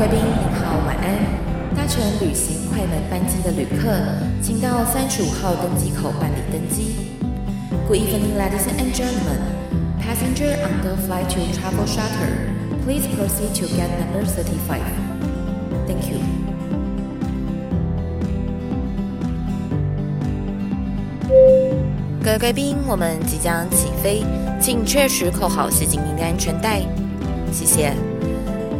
贵宾您好，晚安。搭乘旅行快门班机的旅客，请到三十五号登机口办理登机。Good evening, ladies and gentlemen. Passenger on the flight to Travel shutter please proceed to gate number thirty-five. Thank you. 各位贵宾，我们即将起飞，请确实扣好系紧您的安全带。谢谢。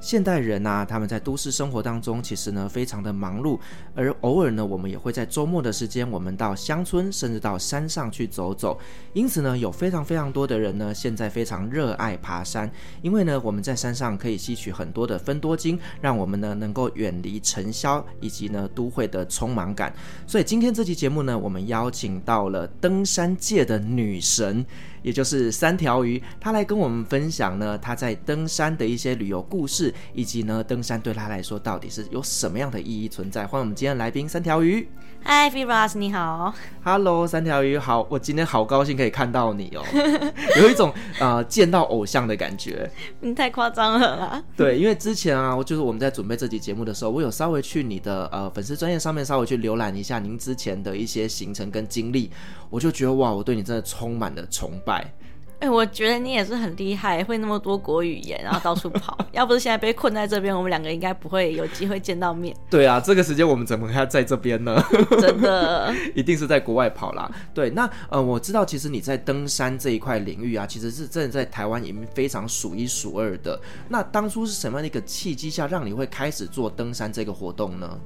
现代人啊，他们在都市生活当中，其实呢非常的忙碌，而偶尔呢，我们也会在周末的时间，我们到乡村，甚至到山上去走走。因此呢，有非常非常多的人呢，现在非常热爱爬山，因为呢，我们在山上可以吸取很多的芬多精，让我们呢能够远离尘嚣以及呢都会的匆忙感。所以今天这期节目呢，我们邀请到了登山界的女神。也就是三条鱼，他来跟我们分享呢，他在登山的一些旅游故事，以及呢，登山对他来说到底是有什么样的意义存在。欢迎我们今天的来宾三条鱼。Hi Firas，你好。Hello，三条鱼，好，我今天好高兴可以看到你哦，有一种呃见到偶像的感觉。你太夸张了啦。对，因为之前啊，就是我们在准备这期节目的时候，我有稍微去你的呃粉丝专业上面稍微去浏览一下您之前的一些行程跟经历，我就觉得哇，我对你真的充满了崇拜。哎、欸，我觉得你也是很厉害，会那么多国语言，然后到处跑。要不是现在被困在这边，我们两个应该不会有机会见到面。对啊，这个时间我们怎么还在这边呢？真的，一定是在国外跑啦。对，那呃，我知道其实你在登山这一块领域啊，其实是真的在台湾里面非常数一数二的。那当初是什么样的一个契机下，让你会开始做登山这个活动呢？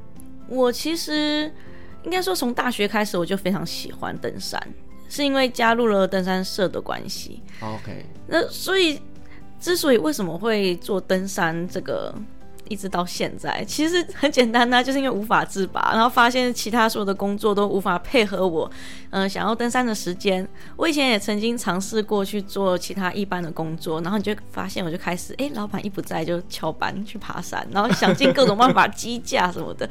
我其实应该说，从大学开始我就非常喜欢登山。是因为加入了登山社的关系。OK，那所以之所以为什么会做登山这个？一直到现在，其实很简单呐、就是因为无法自拔，然后发现其他所有的工作都无法配合我，嗯、想要登山的时间。我以前也曾经尝试过去做其他一般的工作，然后你就发现，我就开始，哎，老板一不在就翘班去爬山，然后想尽各种办法积假什么的，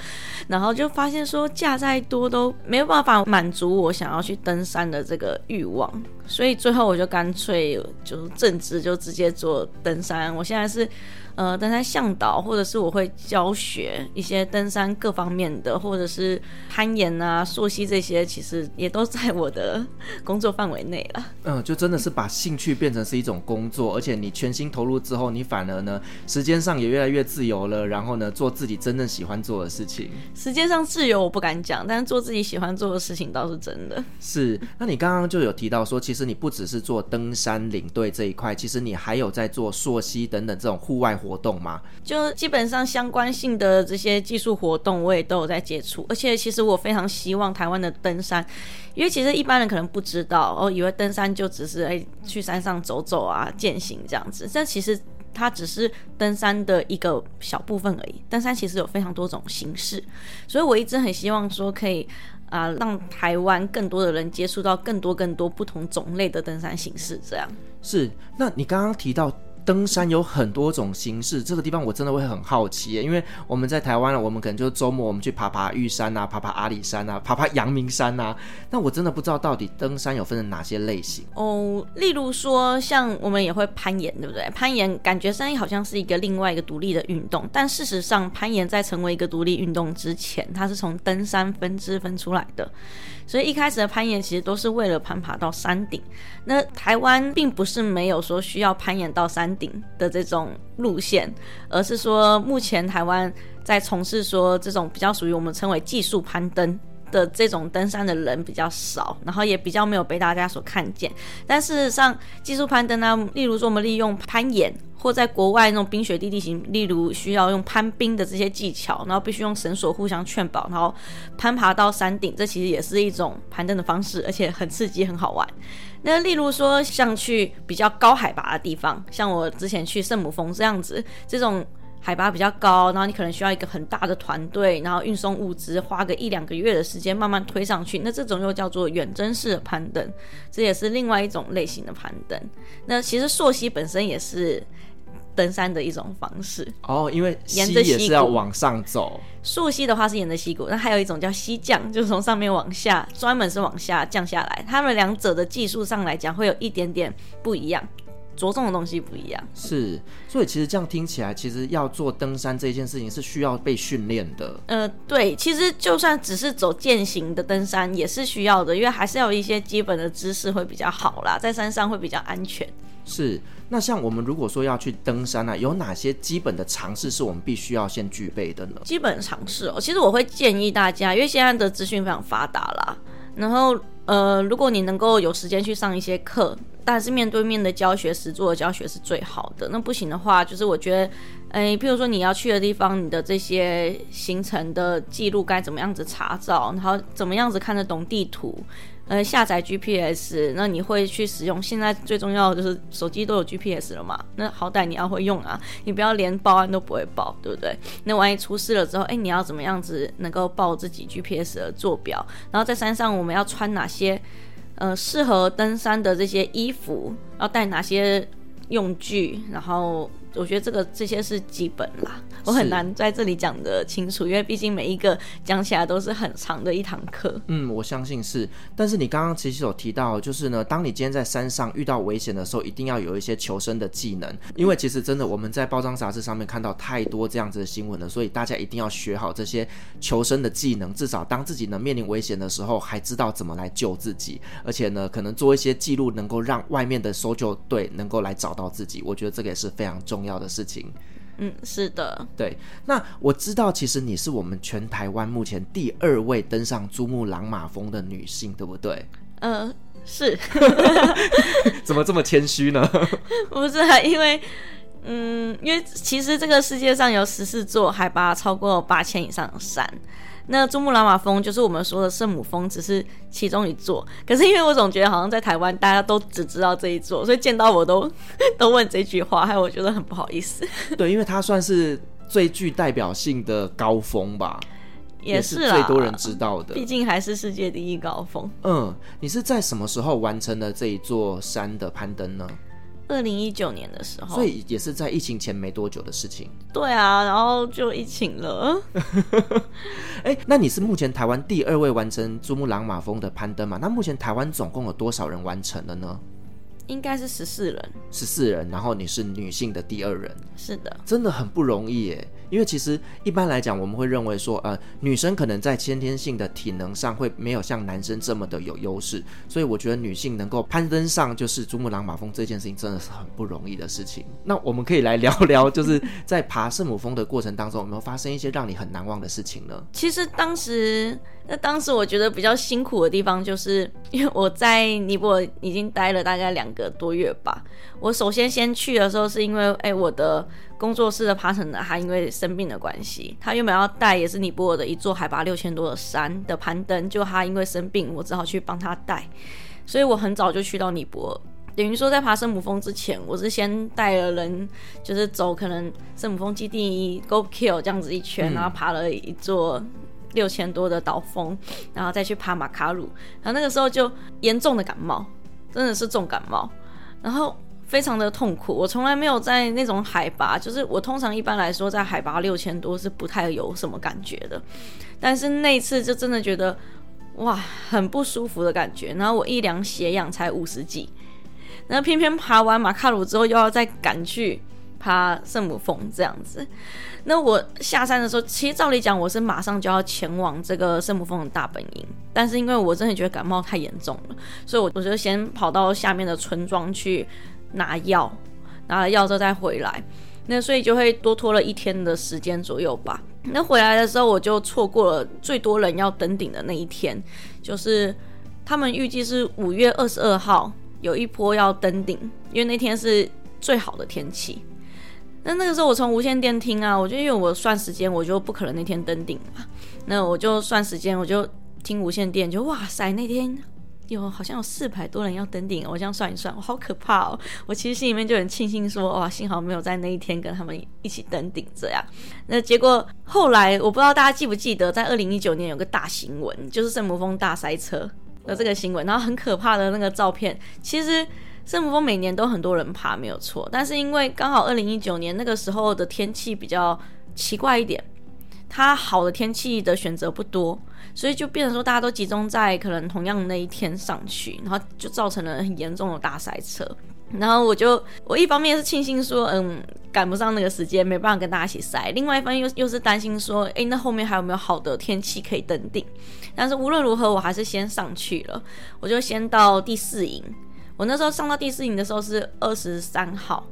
然后就发现说假再多都没有办法满足我想要去登山的这个欲望，所以最后我就干脆就正职就直接做登山。我现在是。呃，登山向导，或者是我会教学一些登山各方面的，或者是攀岩啊、溯溪这些，其实也都在我的工作范围内了。嗯，就真的是把兴趣变成是一种工作，而且你全心投入之后，你反而呢，时间上也越来越自由了。然后呢，做自己真正喜欢做的事情。时间上自由我不敢讲，但是做自己喜欢做的事情倒是真的。是，那你刚刚就有提到说，其实你不只是做登山领队这一块，其实你还有在做溯溪等等这种户外活动吗？就基本上相关性的这些技术活动，我也都有在接触。而且其实我非常希望台湾的登山，因为其实一般人可能不知道，哦，以为登山就只是哎去山上走走啊、践行这样子。但其实它只是登山的一个小部分而已。登山其实有非常多种形式，所以我一直很希望说可以啊、呃，让台湾更多的人接触到更多更多不同种类的登山形式。这样是。那你刚刚提到。登山有很多种形式，这个地方我真的会很好奇，因为我们在台湾了，我们可能就周末我们去爬爬玉山啊，爬爬阿里山啊，爬爬阳明山啊，那我真的不知道到底登山有分成哪些类型哦。例如说，像我们也会攀岩，对不对？攀岩感觉山好像是一个另外一个独立的运动，但事实上，攀岩在成为一个独立运动之前，它是从登山分支分出来的。所以一开始的攀岩其实都是为了攀爬到山顶。那台湾并不是没有说需要攀岩到山顶的这种路线，而是说目前台湾在从事说这种比较属于我们称为技术攀登的这种登山的人比较少，然后也比较没有被大家所看见。但事实上，技术攀登呢，例如说我们利用攀岩。或在国外那种冰雪地地形，例如需要用攀冰的这些技巧，然后必须用绳索互相劝保，然后攀爬到山顶，这其实也是一种攀登的方式，而且很刺激，很好玩。那例如说像去比较高海拔的地方，像我之前去圣母峰这样子，这种。海拔比较高，然后你可能需要一个很大的团队，然后运送物资，花个一两个月的时间慢慢推上去。那这种又叫做远征式的攀登，这也是另外一种类型的攀登。那其实溯溪本身也是登山的一种方式。哦，因为沿着溪也是要往上走。溯溪的话是沿着溪谷，那还有一种叫溪降，就是从上面往下，专门是往下降下来。他们两者的技术上来讲，会有一点点不一样。着重的东西不一样，是，所以其实这样听起来，其实要做登山这件事情是需要被训练的。呃，对，其实就算只是走践行的登山也是需要的，因为还是要有一些基本的知识会比较好啦，在山上会比较安全。是，那像我们如果说要去登山呢、啊，有哪些基本的常识是我们必须要先具备的呢？基本常识哦，其实我会建议大家，因为现在的资讯非常发达啦，然后呃，如果你能够有时间去上一些课。但是面对面的教学、实做的教学是最好的。那不行的话，就是我觉得，诶，譬如说你要去的地方，你的这些行程的记录该怎么样子查找，然后怎么样子看得懂地图，呃，下载 GPS，那你会去使用。现在最重要的就是手机都有 GPS 了嘛，那好歹你要会用啊，你不要连报案都不会报，对不对？那万一出事了之后，诶，你要怎么样子能够报自己 GPS 的坐标？然后在山上我们要穿哪些？呃，适合登山的这些衣服，要带哪些用具，然后。我觉得这个这些是基本啦，我很难在这里讲的清楚，因为毕竟每一个讲起来都是很长的一堂课。嗯，我相信是。但是你刚刚其实有提到，就是呢，当你今天在山上遇到危险的时候，一定要有一些求生的技能，因为其实真的我们在包装杂志上面看到太多这样子的新闻了，所以大家一定要学好这些求生的技能，至少当自己呢面临危险的时候，还知道怎么来救自己，而且呢，可能做一些记录，能够让外面的搜救队能够来找到自己。我觉得这个也是非常重要。重要的事情，嗯，是的，对。那我知道，其实你是我们全台湾目前第二位登上珠穆朗玛峰的女性，对不对？呃，是。怎么这么谦虚呢？不是啊，因为，嗯，因为其实这个世界上有十四座海拔超过八千以上的山。那珠穆朗玛峰就是我们说的圣母峰，只是其中一座。可是因为我总觉得好像在台湾大家都只知道这一座，所以见到我都 都问这句话，害我觉得很不好意思。对，因为它算是最具代表性的高峰吧，也是，也是最多人知道的。毕竟还是世界第一高峰。嗯，你是在什么时候完成了这一座山的攀登呢？二零一九年的时候，所以也是在疫情前没多久的事情。对啊，然后就疫情了。哎，那你是目前台湾第二位完成珠穆朗玛峰的攀登嘛？那目前台湾总共有多少人完成了呢？应该是十四人，十四人，然后你是女性的第二人，是的，真的很不容易耶。因为其实一般来讲，我们会认为说，呃，女生可能在先天性的体能上会没有像男生这么的有优势，所以我觉得女性能够攀登上就是珠穆朗玛峰这件事情，真的是很不容易的事情。那我们可以来聊聊，就是在爬圣母峰的过程当中，有没有发生一些让你很难忘的事情呢？其实当时。那当时我觉得比较辛苦的地方，就是因为我在尼泊尔已经待了大概两个多月吧。我首先先去的时候，是因为哎，我的工作室的爬藤的他因为生病的关系，他原本要带也是尼泊尔的一座海拔六千多的山的攀登，就他因为生病，我只好去帮他带。所以我很早就去到尼泊尔，等于说在爬圣母峰之前，我是先带了人，就是走可能圣母峰基地 Go Kill 这样子一圈，然后爬了一座。六千多的岛峰，然后再去爬马卡鲁，然后那个时候就严重的感冒，真的是重感冒，然后非常的痛苦。我从来没有在那种海拔，就是我通常一般来说在海拔六千多是不太有什么感觉的，但是那次就真的觉得哇，很不舒服的感觉。然后我一量血氧才五十几，然后偏偏爬完马卡鲁之后又要再赶去爬圣母峰这样子。那我下山的时候，其实照理讲，我是马上就要前往这个圣母峰的大本营，但是因为我真的觉得感冒太严重了，所以我我就先跑到下面的村庄去拿药，拿了药之后再回来，那所以就会多拖了一天的时间左右吧。那回来的时候，我就错过了最多人要登顶的那一天，就是他们预计是五月二十二号有一波要登顶，因为那天是最好的天气。那那个时候我从无线电听啊，我就因为我算时间，我就不可能那天登顶嘛。那我就算时间，我就听无线电，就哇塞，那天有好像有四百多人要登顶，我这样算一算，我好可怕哦。我其实心里面就很庆幸说，哇，幸好没有在那一天跟他们一起登顶这样。那结果后来我不知道大家记不记得，在二零一九年有个大新闻，就是圣母峰大塞车的这个新闻，然后很可怕的那个照片，其实。圣母峰每年都很多人爬，没有错。但是因为刚好二零一九年那个时候的天气比较奇怪一点，它好的天气的选择不多，所以就变成说大家都集中在可能同样那一天上去，然后就造成了很严重的大塞车。然后我就我一方面是庆幸说，嗯，赶不上那个时间，没办法跟大家一起塞；另外一方面又又是担心说，诶，那后面还有没有好的天气可以登顶？但是无论如何，我还是先上去了。我就先到第四营。我那时候上到第四营的时候是二十三号，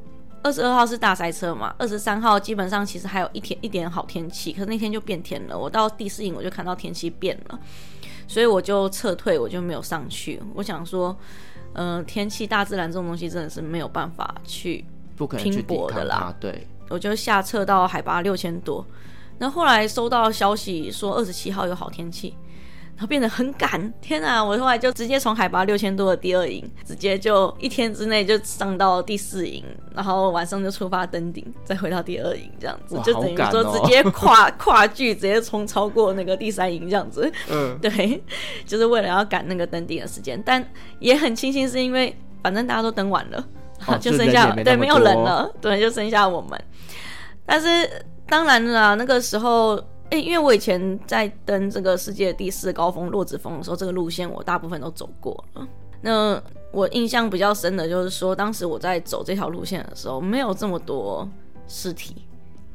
二十二号是大塞车嘛，二十三号基本上其实还有一天一点好天气，可是那天就变天了。我到第四营我就看到天气变了，所以我就撤退，我就没有上去。我想说。嗯、呃，天气、大自然这种东西真的是没有办法去拼搏的啦。对，我就下撤到海拔六千多，那后来收到消息说二十七号有好天气。然后变得很赶，天哪！我后来就直接从海拔六千多的第二营，直接就一天之内就上到第四营，然后晚上就出发登顶，再回到第二营，这样子就等于说直接跨 跨距，直接冲超过那个第三营这样子。嗯，对，就是为了要赶那个登顶的时间，但也很庆幸是因为反正大家都登完了，哦、就剩下没对没有人了，对，就剩下我们。但是当然了，那个时候。诶，因为我以前在登这个世界第四高峰洛子峰的时候，这个路线我大部分都走过了。那我印象比较深的就是说，当时我在走这条路线的时候，没有这么多尸体，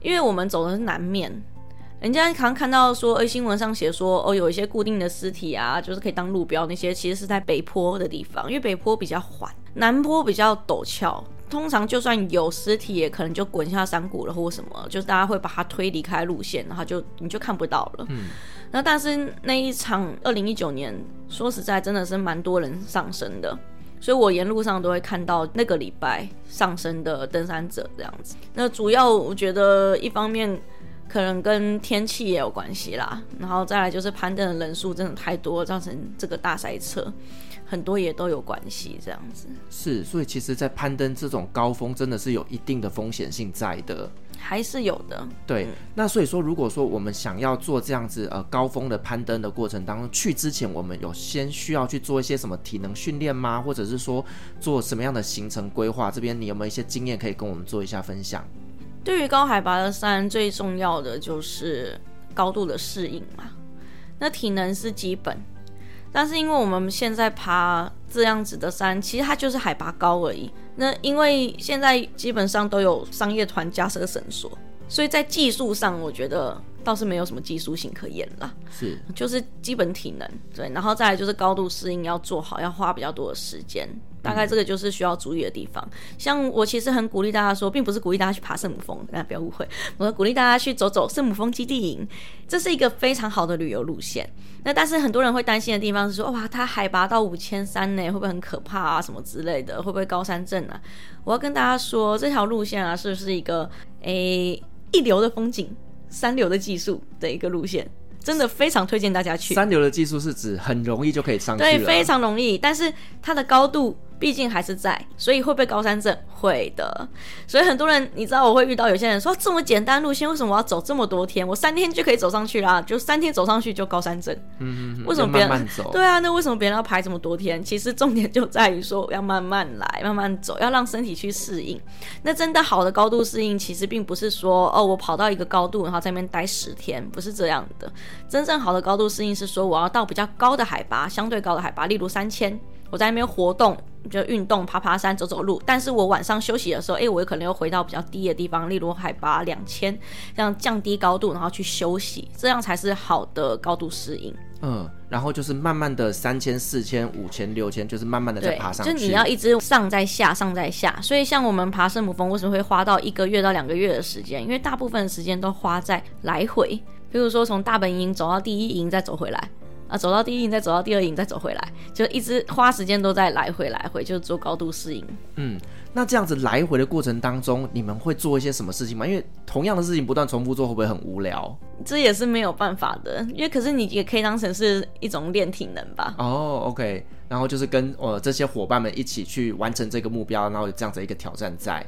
因为我们走的是南面。人家常看到说，诶，新闻上写说，哦，有一些固定的尸体啊，就是可以当路标那些，其实是在北坡的地方，因为北坡比较缓，南坡比较陡峭。通常就算有尸体，也可能就滚下山谷了，或什么，就是大家会把它推离开路线，然后就你就看不到了。嗯，那但是那一场二零一九年，说实在真的是蛮多人上升的，所以我沿路上都会看到那个礼拜上升的登山者这样子。那主要我觉得一方面可能跟天气也有关系啦，然后再来就是攀登的人数真的太多，造成这个大塞车。很多也都有关系，这样子是，所以其实，在攀登这种高峰，真的是有一定的风险性在的，还是有的。对，嗯、那所以说，如果说我们想要做这样子呃高峰的攀登的过程当中，去之前我们有先需要去做一些什么体能训练吗？或者是说做什么样的行程规划？这边你有没有一些经验可以跟我们做一下分享？对于高海拔的山，最重要的就是高度的适应嘛，那体能是基本。但是因为我们现在爬这样子的山，其实它就是海拔高而已。那因为现在基本上都有商业团加设绳索，所以在技术上，我觉得倒是没有什么技术性可言啦。是，就是基本体能，对，然后再来就是高度适应要做好，要花比较多的时间。大概这个就是需要注意的地方。嗯、像我其实很鼓励大家说，并不是鼓励大家去爬圣母峰，大家不要误会。我鼓励大家去走走圣母峰基地营，这是一个非常好的旅游路线。那但是很多人会担心的地方是说，哇，它海拔到五千三呢，会不会很可怕啊？什么之类的，会不会高山症啊？我要跟大家说，这条路线啊，是不是一个诶一流的风景、三流的技术的一个路线？真的非常推荐大家去。三流的技术是指很容易就可以上对，非常容易，但是它的高度。毕竟还是在，所以会不会高山症？会的。所以很多人，你知道我会遇到有些人说，这么简单路线，为什么我要走这么多天？我三天就可以走上去啦，就三天走上去就高山症。嗯嗯。为什么别人？慢慢走。对啊，那为什么别人要排这么多天？其实重点就在于说要慢慢来，慢慢走，要让身体去适应。那真的好的高度适应，其实并不是说哦，我跑到一个高度，然后在那边待十天，不是这样的。真正好的高度适应是说，我要到比较高的海拔，相对高的海拔，例如三千。我在那边活动，就运动、爬爬山、走走路。但是我晚上休息的时候，哎，我有可能又回到比较低的地方，例如海拔两千，这样降低高度，然后去休息，这样才是好的高度适应。嗯，然后就是慢慢的三千、四千、五千、六千，就是慢慢的在爬上去。就你要一直上在下，上在下。所以像我们爬圣母峰，为什么会花到一个月到两个月的时间？因为大部分的时间都花在来回，比如说从大本营走到第一营，再走回来。啊，走到第一营，再走到第二营，再走回来，就一直花时间都在来回来回，就做高度适应。嗯，那这样子来回的过程当中，你们会做一些什么事情吗？因为同样的事情不断重复做，会不会很无聊？这也是没有办法的，因为可是你也可以当成是一种练体能吧。哦，OK，然后就是跟呃这些伙伴们一起去完成这个目标，然后有这样子一个挑战在。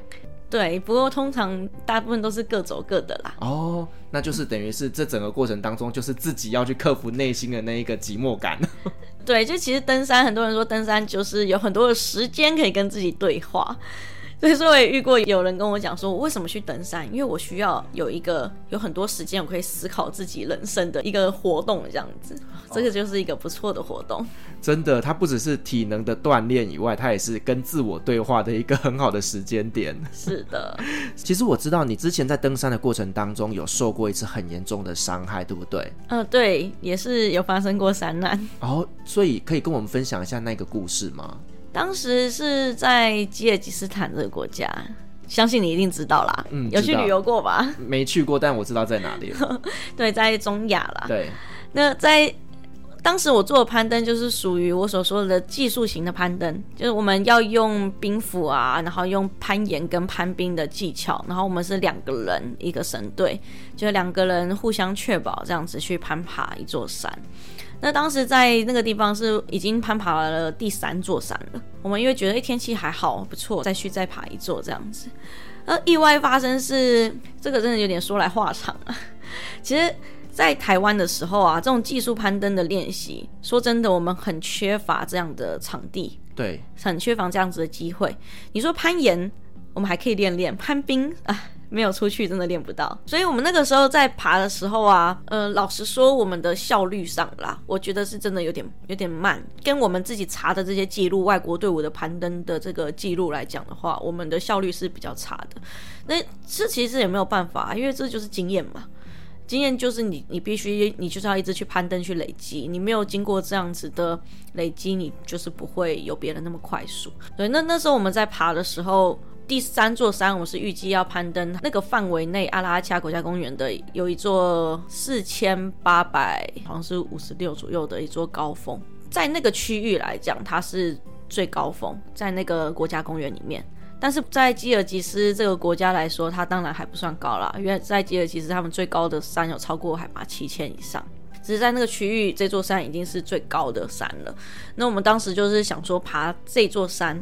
对，不过通常大部分都是各走各的啦。哦，那就是等于是这整个过程当中，就是自己要去克服内心的那一个寂寞感。对，就其实登山，很多人说登山就是有很多的时间可以跟自己对话。所以说，我也遇过有人跟我讲说，我为什么去登山？因为我需要有一个有很多时间，我可以思考自己人生的一个活动，这样子，这个就是一个不错的活动。真的，它不只是体能的锻炼以外，它也是跟自我对话的一个很好的时间点。是的，其实我知道你之前在登山的过程当中有受过一次很严重的伤害，对不对？嗯、呃，对，也是有发生过山难。哦，所以可以跟我们分享一下那个故事吗？当时是在吉尔吉斯坦这个国家，相信你一定知道啦。嗯，有去旅游过吧？没去过，但我知道在哪里。对，在中亚啦。对，那在当时我做的攀登就是属于我所说的技术型的攀登，就是我们要用冰斧啊，然后用攀岩跟攀冰的技巧，然后我们是两个人一个神队，就两个人互相确保这样子去攀爬一座山。那当时在那个地方是已经攀爬了第三座山了。我们因为觉得天气还好不错，再去再爬一座这样子。而意外发生是这个真的有点说来话长啊。其实，在台湾的时候啊，这种技术攀登的练习，说真的，我们很缺乏这样的场地，对，很缺乏这样子的机会。你说攀岩，我们还可以练练攀冰啊。没有出去，真的练不到。所以，我们那个时候在爬的时候啊，呃，老实说，我们的效率上啦，我觉得是真的有点有点慢。跟我们自己查的这些记录，外国队伍的攀登的这个记录来讲的话，我们的效率是比较差的。那这其实也没有办法，因为这就是经验嘛。经验就是你，你必须，你就是要一直去攀登去累积。你没有经过这样子的累积，你就是不会有别人那么快速。对，那那时候我们在爬的时候。第三座山，我们是预计要攀登那个范围内阿拉阿恰国家公园的有一座四千八百，好像是五十六左右的一座高峰，在那个区域来讲，它是最高峰，在那个国家公园里面。但是在吉尔吉斯这个国家来说，它当然还不算高啦，因为在吉尔吉斯他们最高的山有超过海拔七千以上，只是在那个区域，这座山已经是最高的山了。那我们当时就是想说爬这座山。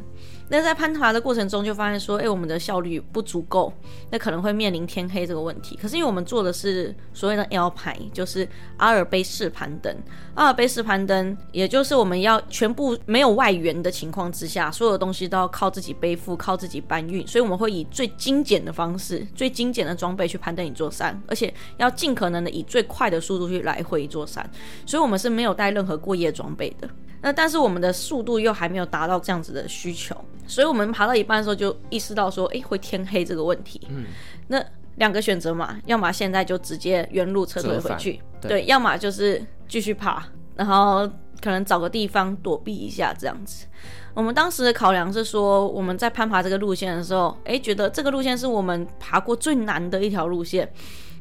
那在攀爬的过程中，就发现说，哎、我们的效率不足够，那可能会面临天黑这个问题。可是因为我们做的是所谓的 L 牌就是阿尔卑斯攀登。阿尔卑斯攀登，也就是我们要全部没有外援的情况之下，所有东西都要靠自己背负，靠自己搬运。所以我们会以最精简的方式、最精简的装备去攀登一座山，而且要尽可能的以最快的速度去来回一座山。所以我们是没有带任何过夜装备的。那但是我们的速度又还没有达到这样子的需求。所以我们爬到一半的时候就意识到说，哎，会天黑这个问题。嗯，那两个选择嘛，要么现在就直接原路撤退回去，对，对，要么就是继续爬，然后可能找个地方躲避一下这样子。我们当时的考量是说，我们在攀爬这个路线的时候，哎，觉得这个路线是我们爬过最难的一条路线。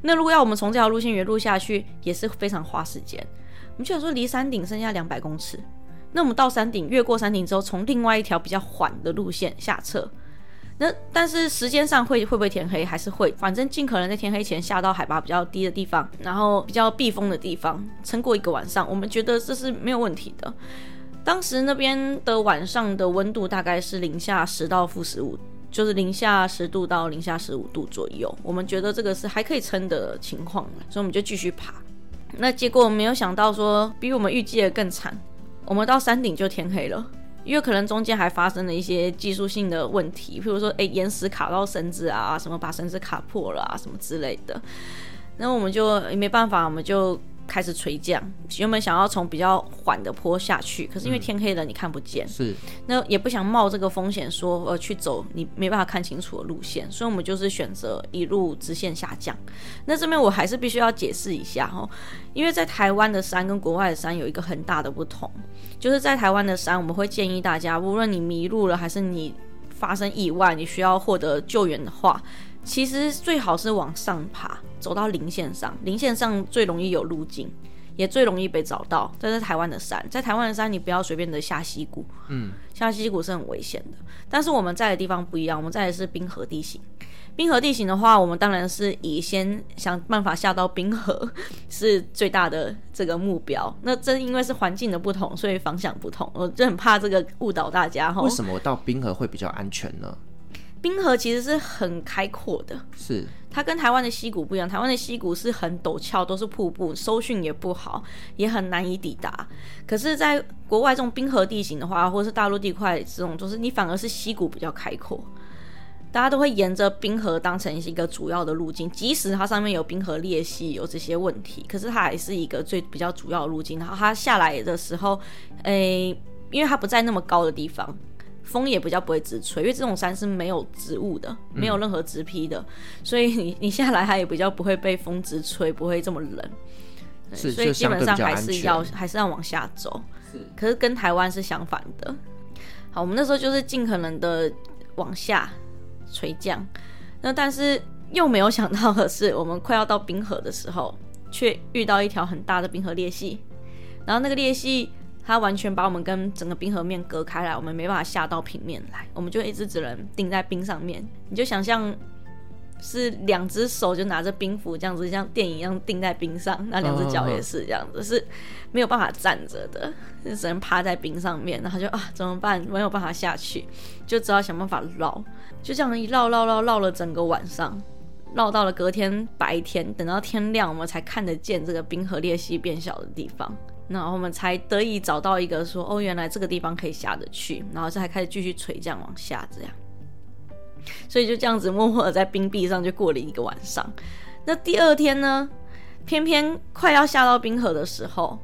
那如果要我们从这条路线原路下去，也是非常花时间。我们就想说，离山顶剩下两百公尺。那我们到山顶，越过山顶之后，从另外一条比较缓的路线下撤。那但是时间上会会不会天黑？还是会，反正尽可能在天黑前下到海拔比较低的地方，然后比较避风的地方，撑过一个晚上。我们觉得这是没有问题的。当时那边的晚上的温度大概是零下十到负十五，就是零下十度到零下十五度左右。我们觉得这个是还可以撑的情况，所以我们就继续爬。那结果没有想到说，比我们预计的更惨。我们到山顶就天黑了，因为可能中间还发生了一些技术性的问题，譬如说，哎，岩石卡到绳子啊，什么把绳子卡破了啊，什么之类的。那我们就没办法，我们就。开始垂降，原本想要从比较缓的坡下去，可是因为天黑了，你看不见，嗯、是，那也不想冒这个风险，说呃去走你没办法看清楚的路线，所以我们就是选择一路直线下降。那这边我还是必须要解释一下哈，因为在台湾的山跟国外的山有一个很大的不同，就是在台湾的山，我们会建议大家，无论你迷路了还是你发生意外，你需要获得救援的话。其实最好是往上爬，走到零线上。零线上最容易有路径，也最容易被找到。这是台湾的山，在台湾的山，你不要随便的下溪谷。嗯，下溪谷是很危险的。但是我们在的地方不一样，我们在的是冰河地形。冰河地形的话，我们当然是以先想办法下到冰河是最大的这个目标。那正因为是环境的不同，所以方向不同，我就很怕这个误导大家。哈，为什么到冰河会比较安全呢？冰河其实是很开阔的，是它跟台湾的溪谷不一样。台湾的溪谷是很陡峭，都是瀑布，搜讯也不好，也很难以抵达。可是，在国外这种冰河地形的话，或者是大陆地块这种，就是你反而是溪谷比较开阔，大家都会沿着冰河当成是一个主要的路径。即使它上面有冰河裂隙，有这些问题，可是它还是一个最比较主要的路径。然后它下来的时候，诶，因为它不在那么高的地方。风也比较不会直吹，因为这种山是没有植物的，没有任何植被的，嗯、所以你你下来它也比较不会被风直吹，不会这么冷。是，所以基本上还是要还是要往下走。是，可是跟台湾是相反的。好，我们那时候就是尽可能的往下垂降，那但是又没有想到的是，我们快要到冰河的时候，却遇到一条很大的冰河裂隙，然后那个裂隙。它完全把我们跟整个冰河面隔开来，我们没办法下到平面来，我们就一直只能钉在冰上面。你就想象是两只手就拿着冰斧这样子，像电影一样钉在冰上，那两只脚也是这样子，是没有办法站着的，就 只能趴在冰上面。然后就啊，怎么办？没有办法下去，就只好想办法绕。就这样一绕绕绕绕了整个晚上，绕到了隔天白天，等到天亮，我们才看得见这个冰河裂隙变小的地方。然后我们才得以找到一个说，哦，原来这个地方可以下得去，然后才开始继续垂降往下，这样。所以就这样子默默的在冰壁上就过了一个晚上。那第二天呢，偏偏快要下到冰河的时候，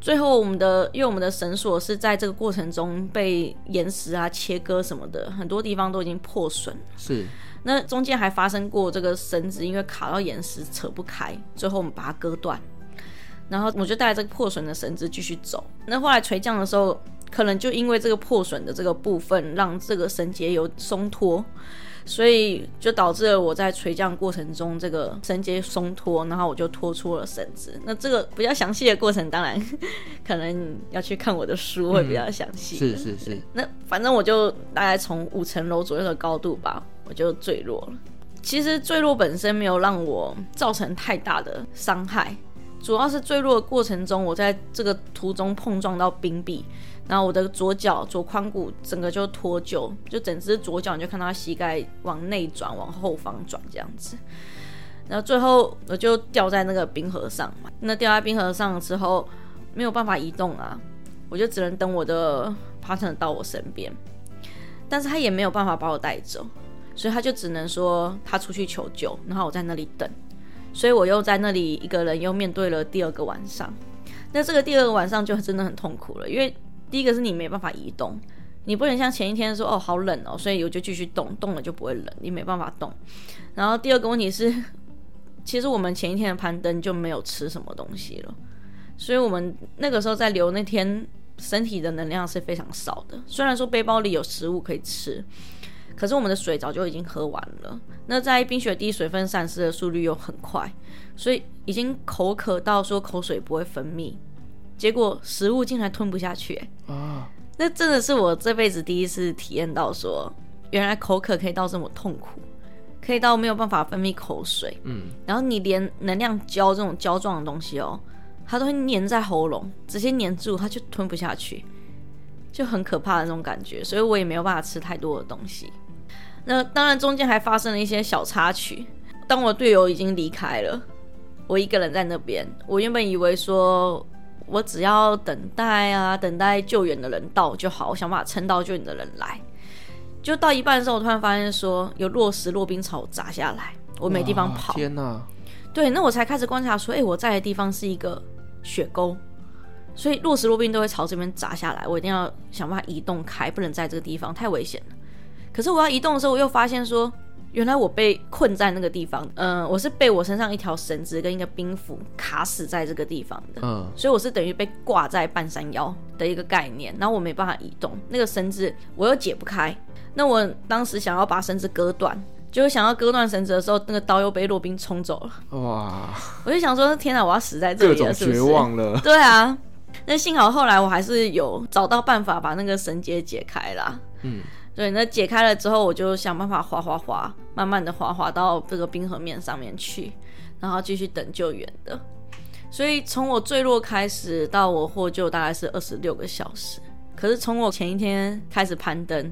最后我们的因为我们的绳索是在这个过程中被岩石啊切割什么的，很多地方都已经破损。是。那中间还发生过这个绳子因为卡到岩石扯不开，最后我们把它割断。然后我就带着这个破损的绳子继续走。那后来垂降的时候，可能就因为这个破损的这个部分，让这个绳结有松脱，所以就导致了我在垂降过程中这个绳结松脱，然后我就脱出了绳子。那这个比较详细的过程，当然 可能要去看我的书会比较详细。嗯。是是是。那反正我就大概从五层楼左右的高度吧，我就坠落了。其实坠落本身没有让我造成太大的伤害。主要是坠落的过程中，我在这个途中碰撞到冰壁，然后我的左脚左髋骨整个就脱臼，就整只左脚你就看到膝盖往内转，往后方转这样子，然后最后我就掉在那个冰河上嘛。那掉在冰河上之后没有办法移动啊，我就只能等我的 partner 到我身边，但是他也没有办法把我带走，所以他就只能说他出去求救，然后我在那里等。所以我又在那里一个人又面对了第二个晚上，那这个第二个晚上就真的很痛苦了，因为第一个是你没办法移动，你不能像前一天说哦好冷哦，所以我就继续动，动了就不会冷，你没办法动。然后第二个问题是，其实我们前一天的攀登就没有吃什么东西了，所以我们那个时候在留那天身体的能量是非常少的，虽然说背包里有食物可以吃。可是我们的水早就已经喝完了，那在冰雪地水分散失的速率又很快，所以已经口渴到说口水不会分泌，结果食物竟然吞不下去啊！那真的是我这辈子第一次体验到说，原来口渴可以到这么痛苦，可以到没有办法分泌口水。嗯，然后你连能量胶这种胶状的东西哦，它都会粘在喉咙，直接粘住，它就吞不下去，就很可怕的那种感觉，所以我也没有办法吃太多的东西。那当然，中间还发生了一些小插曲。当我队友已经离开了，我一个人在那边。我原本以为说，我只要等待啊，等待救援的人到就好。我想办法撑到救援的人来。就到一半的时候，我突然发现说，有落石、落冰朝砸下来，我没地方跑。天哪！对，那我才开始观察说，哎、欸，我在的地方是一个雪沟，所以落石、落冰都会朝这边砸下来。我一定要想办法移动开，不能在这个地方，太危险了。可是我要移动的时候，我又发现说，原来我被困在那个地方。嗯、呃，我是被我身上一条绳子跟一个冰斧卡死在这个地方的。嗯，所以我是等于被挂在半山腰的一个概念，然后我没办法移动，那个绳子我又解不开。那我当时想要把绳子割断，就是想要割断绳子的时候，那个刀又被洛宾冲走了。哇！我就想说，天哪，我要死在这里了，是不是？绝望了。对啊。那幸好后来我还是有找到办法把那个绳结解开啦。嗯。对，那解开了之后，我就想办法滑滑滑，慢慢的滑滑到这个冰河面上面去，然后继续等救援的。所以从我坠落开始到我获救大概是二十六个小时。可是从我前一天开始攀登，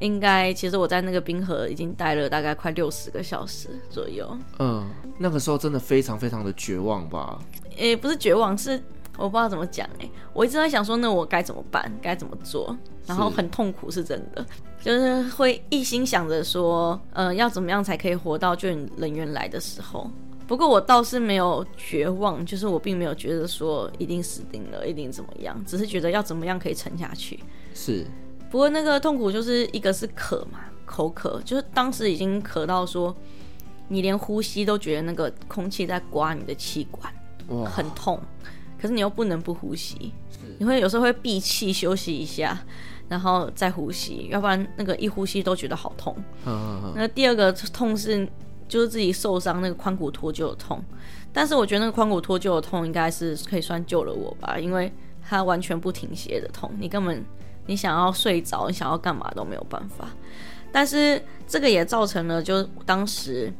应该其实我在那个冰河已经待了大概快六十个小时左右。嗯，那个时候真的非常非常的绝望吧？诶，不是绝望，是我不知道怎么讲。诶，我一直在想说，那我该怎么办？该怎么做？然后很痛苦，是真的，就是会一心想着说，呃，要怎么样才可以活到救援人员来的时候。不过我倒是没有绝望，就是我并没有觉得说一定死定了，一定怎么样，只是觉得要怎么样可以撑下去。是。不过那个痛苦就是一个是渴嘛，口渴，就是当时已经渴到说，你连呼吸都觉得那个空气在刮你的气管，很痛。可是你又不能不呼吸，你会有时候会闭气休息一下，然后再呼吸，要不然那个一呼吸都觉得好痛。嗯嗯嗯。那第二个痛是。就是自己受伤那个髋骨脱臼的痛，但是我觉得那个髋骨脱臼的痛应该是可以算救了我吧，因为它完全不停歇的痛，你根本你想要睡着，你想要干嘛都没有办法。但是这个也造成了，就当时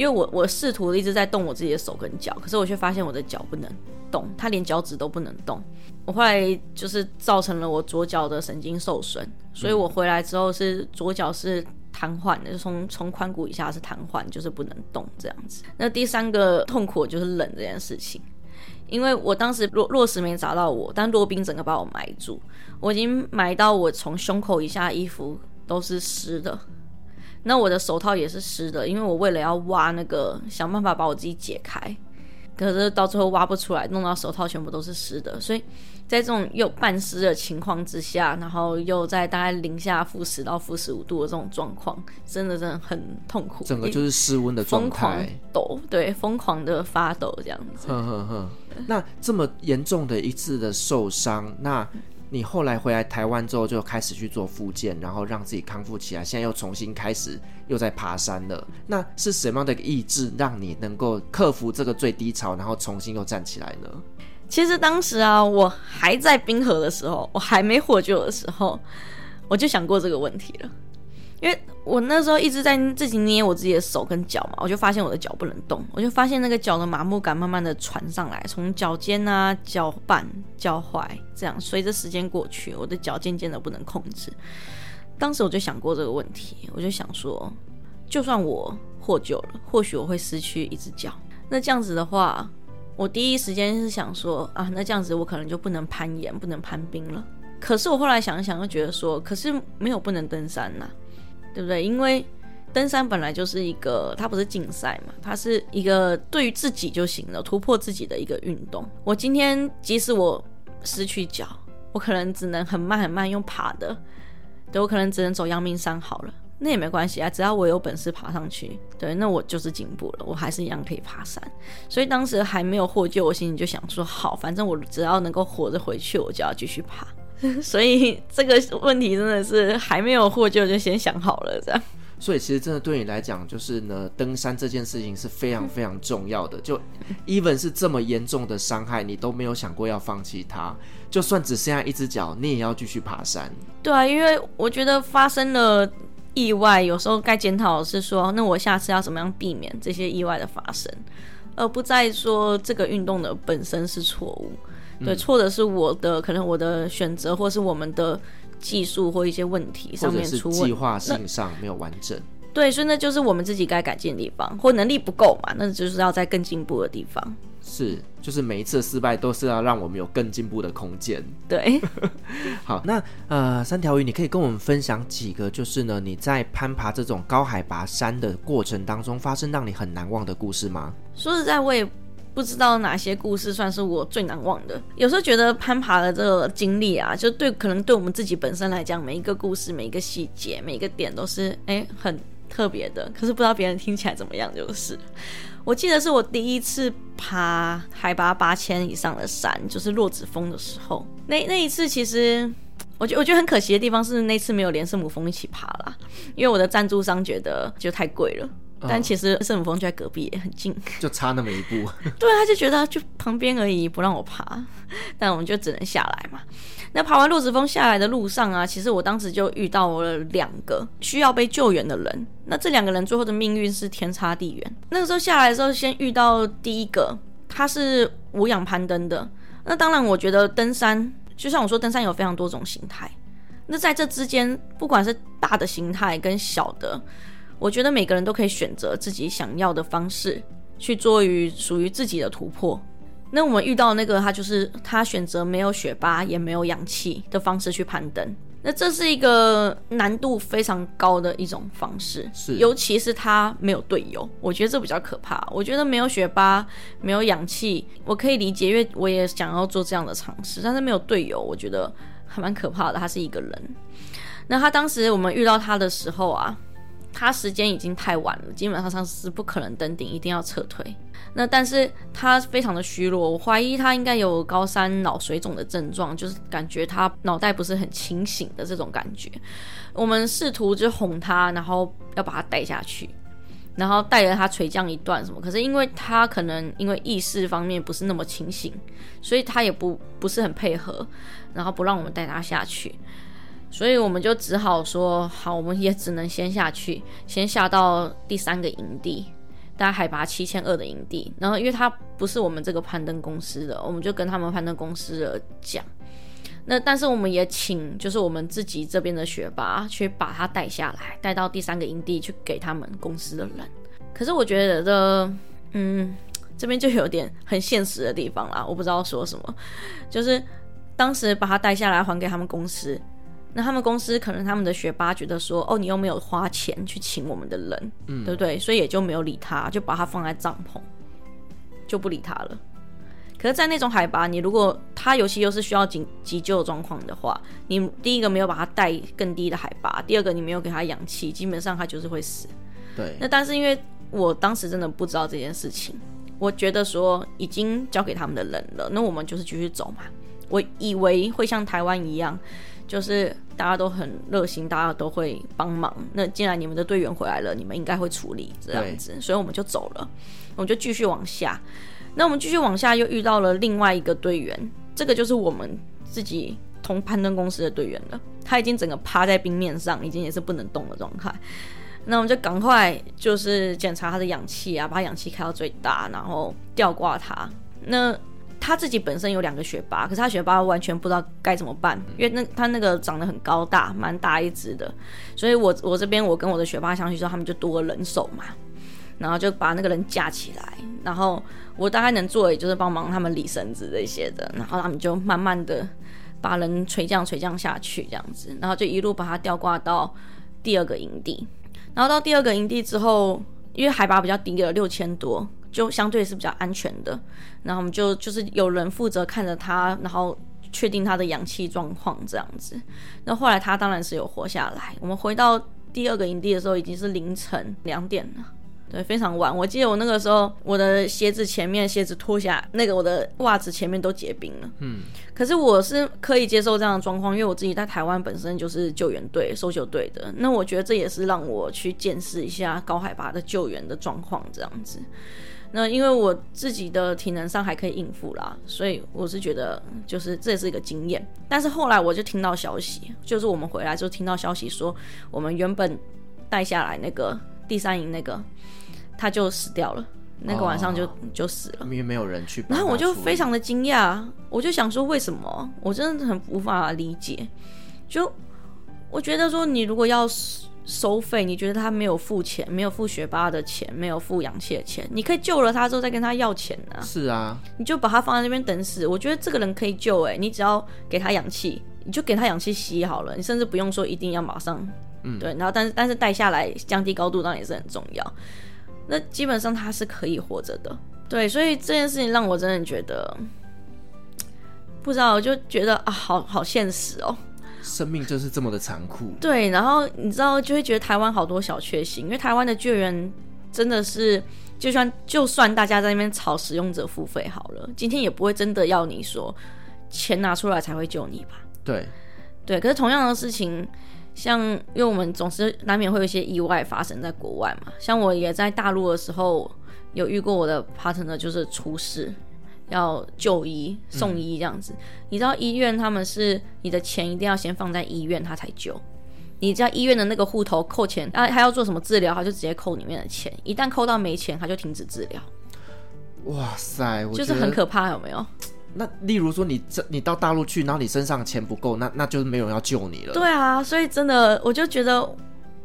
因为我我试图一直在动我自己的手跟脚，可是我却发现我的脚不能动，它连脚趾都不能动。我后来就是造成了我左脚的神经受损，所以我回来之后是左脚是。瘫痪的，就从从髋骨以下是瘫痪，就是不能动这样子。那第三个痛苦就是冷这件事情，因为我当时落落石没砸到我，但落冰整个把我埋住，我已经埋到我从胸口以下衣服都是湿的，那我的手套也是湿的，因为我为了要挖那个想办法把我自己解开，可是到最后挖不出来，弄到手套全部都是湿的，所以。在这种又半湿的情况之下，然后又在大概零下负十到负十五度的这种状况，真的真的很痛苦。整个就是室温的状态，疯狂抖，对，疯狂的发抖这样子。呵呵呵。那这么严重的一次的受伤，那你后来回来台湾之后就开始去做复健，然后让自己康复起来，现在又重新开始又在爬山了。那是什么样的意志让你能够克服这个最低潮，然后重新又站起来呢？其实当时啊，我还在冰河的时候，我还没获救的时候，我就想过这个问题了。因为我那时候一直在自己捏我自己的手跟脚嘛，我就发现我的脚不能动，我就发现那个脚的麻木感慢慢的传上来，从脚尖啊、脚板、脚踝这样，随着时间过去，我的脚渐渐的不能控制。当时我就想过这个问题，我就想说，就算我获救了，或许我会失去一只脚，那这样子的话。我第一时间是想说啊，那这样子我可能就不能攀岩，不能攀冰了。可是我后来想一想，又觉得说，可是没有不能登山呐，对不对？因为登山本来就是一个，它不是竞赛嘛，它是一个对于自己就行了，突破自己的一个运动。我今天即使我失去脚，我可能只能很慢很慢用爬的，对，我可能只能走阳明山好了。那也没关系啊，只要我有本事爬上去，对，那我就是进步了，我还是一样可以爬山。所以当时还没有获救，我心里就想说，好，反正我只要能够活着回去，我就要继续爬。所以这个问题真的是还没有获救就先想好了这样。所以其实真的对你来讲，就是呢，登山这件事情是非常非常重要的。就 even 是这么严重的伤害，你都没有想过要放弃它。就算只剩下一只脚，你也要继续爬山。对啊，因为我觉得发生了。意外有时候该检讨的是说，那我下次要怎么样避免这些意外的发生，而不再说这个运动的本身是错误。对，错的是我的，可能我的选择，或是我们的技术或一些问题上面出问题，计划性上没有完整。对，所以那就是我们自己该改进的地方，或能力不够嘛，那就是要在更进步的地方。是，就是每一次失败都是要让我们有更进步的空间。对，好，那呃，三条鱼，你可以跟我们分享几个，就是呢，你在攀爬这种高海拔山的过程当中，发生让你很难忘的故事吗？说实在，我也不知道哪些故事算是我最难忘的。有时候觉得攀爬的这个经历啊，就对，可能对我们自己本身来讲，每一个故事、每一个细节、每一个点都是哎很特别的。可是不知道别人听起来怎么样，就是。我记得是我第一次爬海拔八千以上的山，就是洛子峰的时候。那那一次，其实我觉我觉得很可惜的地方是那次没有连圣母峰一起爬啦，因为我的赞助商觉得就太贵了。但其实圣母峰就在隔壁，也很近，就差那么一步。对，他就觉得就旁边而已，不让我爬。但我们就只能下来嘛。那爬完洛子峰下来的路上啊，其实我当时就遇到了两个需要被救援的人。那这两个人最后的命运是天差地远。那个时候下来的时候，先遇到第一个，他是无氧攀登的。那当然，我觉得登山就像我说，登山有非常多种形态。那在这之间，不管是大的形态跟小的，我觉得每个人都可以选择自己想要的方式去做于属于自己的突破。那我们遇到那个他就是他选择没有雪巴也没有氧气的方式去攀登。那这是一个难度非常高的一种方式，是，尤其是他没有队友，我觉得这比较可怕。我觉得没有雪巴，没有氧气，我可以理解，因为我也想要做这样的尝试。但是没有队友，我觉得还蛮可怕的。他是一个人。那他当时我们遇到他的时候啊，他时间已经太晚了，基本上是不可能登顶，一定要撤退。那但是他非常的虚弱，我怀疑他应该有高山脑水肿的症状，就是感觉他脑袋不是很清醒的这种感觉。我们试图就哄他，然后要把他带下去，然后带着他垂降一段什么。可是因为他可能因为意识方面不是那么清醒，所以他也不不是很配合，然后不让我们带他下去。所以我们就只好说好，我们也只能先下去，先下到第三个营地。大概海拔七千二的营地，然后因为他不是我们这个攀登公司的，我们就跟他们攀登公司的讲。那但是我们也请，就是我们自己这边的学霸去把他带下来，带到第三个营地去给他们公司的人。可是我觉得这，嗯，这边就有点很现实的地方啦，我不知道说什么。就是当时把他带下来还给他们公司。那他们公司可能他们的学霸觉得说，哦，你又没有花钱去请我们的人，嗯，对不对？所以也就没有理他，就把他放在帐篷，就不理他了。可是，在那种海拔，你如果他尤其又是需要紧急救状况的话，你第一个没有把他带更低的海拔，第二个你没有给他氧气，基本上他就是会死。对。那但是因为我当时真的不知道这件事情，我觉得说已经交给他们的人了，那我们就是继续走嘛。我以为会像台湾一样。就是大家都很热心，大家都会帮忙。那既然你们的队员回来了，你们应该会处理这样子，所以我们就走了，我们就继续往下。那我们继续往下，又遇到了另外一个队员，这个就是我们自己同攀登公司的队员了。他已经整个趴在冰面上，已经也是不能动的状态。那我们就赶快就是检查他的氧气啊，把氧气开到最大，然后吊挂他。那他自己本身有两个学霸，可是他学霸完全不知道该怎么办，因为那他那个长得很高大，蛮大一只的，所以我我这边我跟我的学霸相去之后，他们就多了人手嘛，然后就把那个人架起来，然后我大概能做的也就是帮忙他们理绳子这些的，然后他们就慢慢的把人垂降垂降下去这样子，然后就一路把他吊挂到第二个营地，然后到第二个营地之后，因为海拔比较低了六千多。就相对是比较安全的，然后我们就就是有人负责看着他，然后确定他的氧气状况这样子。那后来他当然是有活下来。我们回到第二个营地的时候已经是凌晨两点了，对，非常晚。我记得我那个时候，我的鞋子前面鞋子脱下，那个我的袜子前面都结冰了。嗯，可是我是可以接受这样的状况，因为我自己在台湾本身就是救援队、搜救队的。那我觉得这也是让我去见识一下高海拔的救援的状况这样子。那因为我自己的体能上还可以应付啦，所以我是觉得就是这也是一个经验。但是后来我就听到消息，就是我们回来就听到消息说，我们原本带下来那个第三营那个他就死掉了，那个晚上就、哦、就死了，因为没有人去。然后我就非常的惊讶，我就想说为什么？我真的很无法理解。就我觉得说你如果要死。收费？你觉得他没有付钱，没有付学霸的钱，没有付氧气的钱，你可以救了他之后再跟他要钱呢？是啊，你就把他放在那边等死。我觉得这个人可以救，哎，你只要给他氧气，你就给他氧气吸好了，你甚至不用说一定要马上，嗯，对。然后，但是但是带下来降低高度当然也是很重要。那基本上他是可以活着的，对。所以这件事情让我真的觉得，不知道，我就觉得啊，好好现实哦。生命就是这么的残酷。对，然后你知道就会觉得台湾好多小确幸，因为台湾的救援真的是，就算就算大家在那边吵使用者付费好了，今天也不会真的要你说钱拿出来才会救你吧？对，对。可是同样的事情，像因为我们总是难免会有一些意外发生在国外嘛，像我也在大陆的时候有遇过我的 partner 就是出事。要就医送医这样子，嗯，你知道医院他们是你的钱一定要先放在医院，他才救。你知道医院的那个户头扣钱，他他要做什么治疗，他就直接扣里面的钱。一旦扣到没钱，他就停止治疗。哇塞，我就是很可怕，有没有？那例如说你这你到大陆去，然后你身上钱不够，那那就是没有人要救你了。对啊，所以真的我就觉得。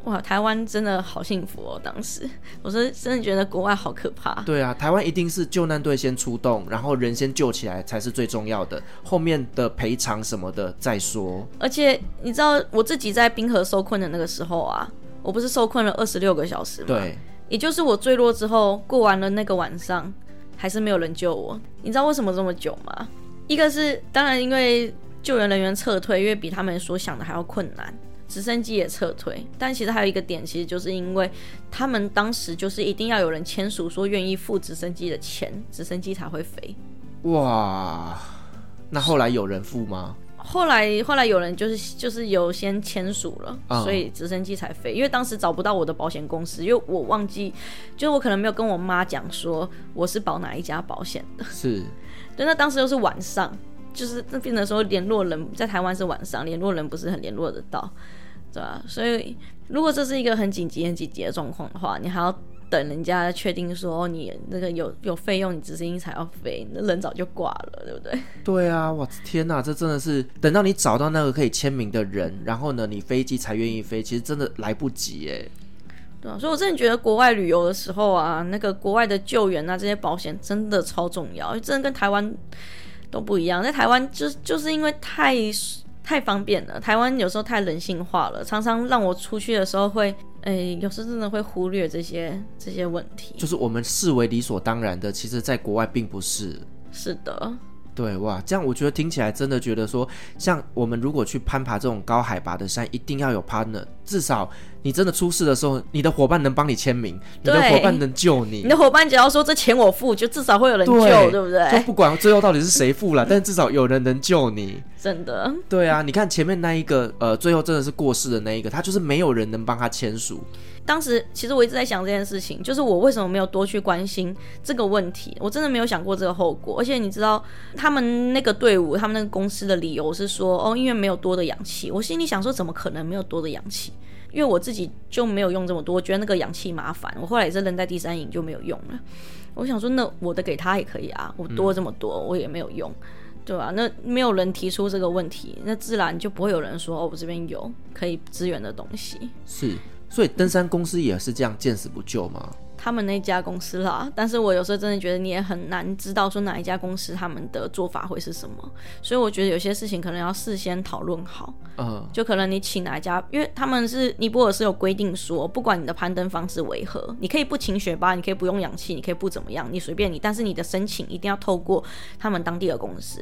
哇，台湾真的好幸福哦！当时 我是真的觉得国外好可怕。对啊，台湾一定是救难队先出动，然后人先救起来才是最重要的，后面的赔偿什么的再说。而且你知道我自己在冰河受困的那个时候啊，我不是受困了二十六个小时吗？对，也就是我坠落之后过完了那个晚上，还是没有人救我。你知道为什么这么久吗？一个是当然因为救援人员撤退，因为比他们所想的还要困难。直升机也撤退，但其实还有一个点，其实就是因为他们当时就是一定要有人签署说愿意付直升机的钱，直升机才会飞。哇，那后来有人付吗？后来后来有人就是就是有先签署了，嗯，所以直升机才飞。因为当时找不到我的保险公司，因为我忘记，就是我可能没有跟我妈讲说我是保哪一家保险的。是，对，那当时又是晚上。就是那变成说联络人在台湾是晚上，联络人不是很联络得到，对啊？所以如果这是一个很紧急、很紧急的状况的话，你还要等人家确定说你那个有有费用，你直升机才要飞，那人早就挂了，对不对？对啊，我天哪，这真的是等到你找到那个可以签名的人，然后呢，你飞机才愿意飞，其实真的来不及哎。对啊，所以我真的觉得国外旅游的时候啊，那个国外的救援啊，这些保险真的超重要，真的跟台湾。都不一样，在台湾就就是因为太太方便了，台湾有时候太人性化了，常常让我出去的时候会，哎，有时候真的会忽略这些这些问题，就是我们视为理所当然的，其实在国外并不是。是的。对哇，这样我觉得听起来真的觉得说，像我们如果去攀爬这种高海拔的山，一定要有 partner，至少你真的出事的时候，你的伙伴能帮你签名，你的伙伴能救你，你的伙伴只要说这钱我付，就至少会有人救，对，对不对？就不管最后到底是谁付了，但至少有人能救你。真的。对啊，你看前面那一个，呃，最后真的是过世的那一个，他就是没有人能帮他签署。当时其实我一直在想这件事情，就是我为什么没有多去关心这个问题？我真的没有想过这个后果。而且你知道，他们那个队伍，他们那个公司的理由是说，哦，因为没有多的氧气。我心里想说，怎么可能没有多的氧气？因为我自己就没有用这么多，我觉得那个氧气麻烦。我后来也是扔在第三营就没有用了。我想说，那我的给他也可以啊，我多这么多，我也没有用，对吧？那没有人提出这个问题，那自然就不会有人说，哦，我这边有可以支援的东西。是。所以登山公司也是这样见死不救吗？他们那家公司啦，但是我有时候真的觉得你也很难知道说哪一家公司他们的做法会是什么，所以我觉得有些事情可能要事先讨论好。嗯，就可能你请哪一家，因为他们是尼泊尔是有规定说，不管你的攀登方式为何，你可以不请雪巴，你可以不用氧气，你可以不怎么样，你随便你，但是你的申请一定要透过他们当地的公司。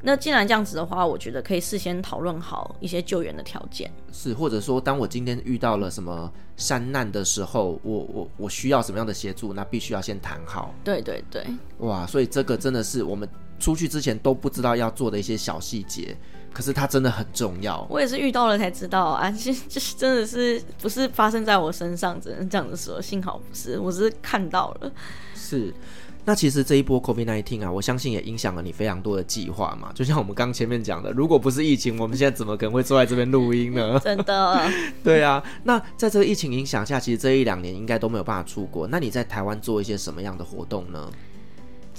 那既然这样子的话，我觉得可以事先讨论好一些救援的条件，是或者说，当我今天遇到了什么山难的时候，我我我需要什么样的协助，那必须要先谈好。对对对，哇，所以这个真的是我们出去之前都不知道要做的一些小细节，可是它真的很重要。我也是遇到了才知道啊，其实就是真的是不是发生在我身上，只能这样子说，幸好不是，我只是看到了。是。那其实这一波 COVID-19 啊，我相信也影响了你非常多的计划嘛。就像我们刚前面讲的，如果不是疫情，我们现在怎么可能会坐在这边录音呢？真的。对啊。那在这个疫情影响下，其实这一两年应该都没有办法出国。那你在台湾做一些什么样的活动呢？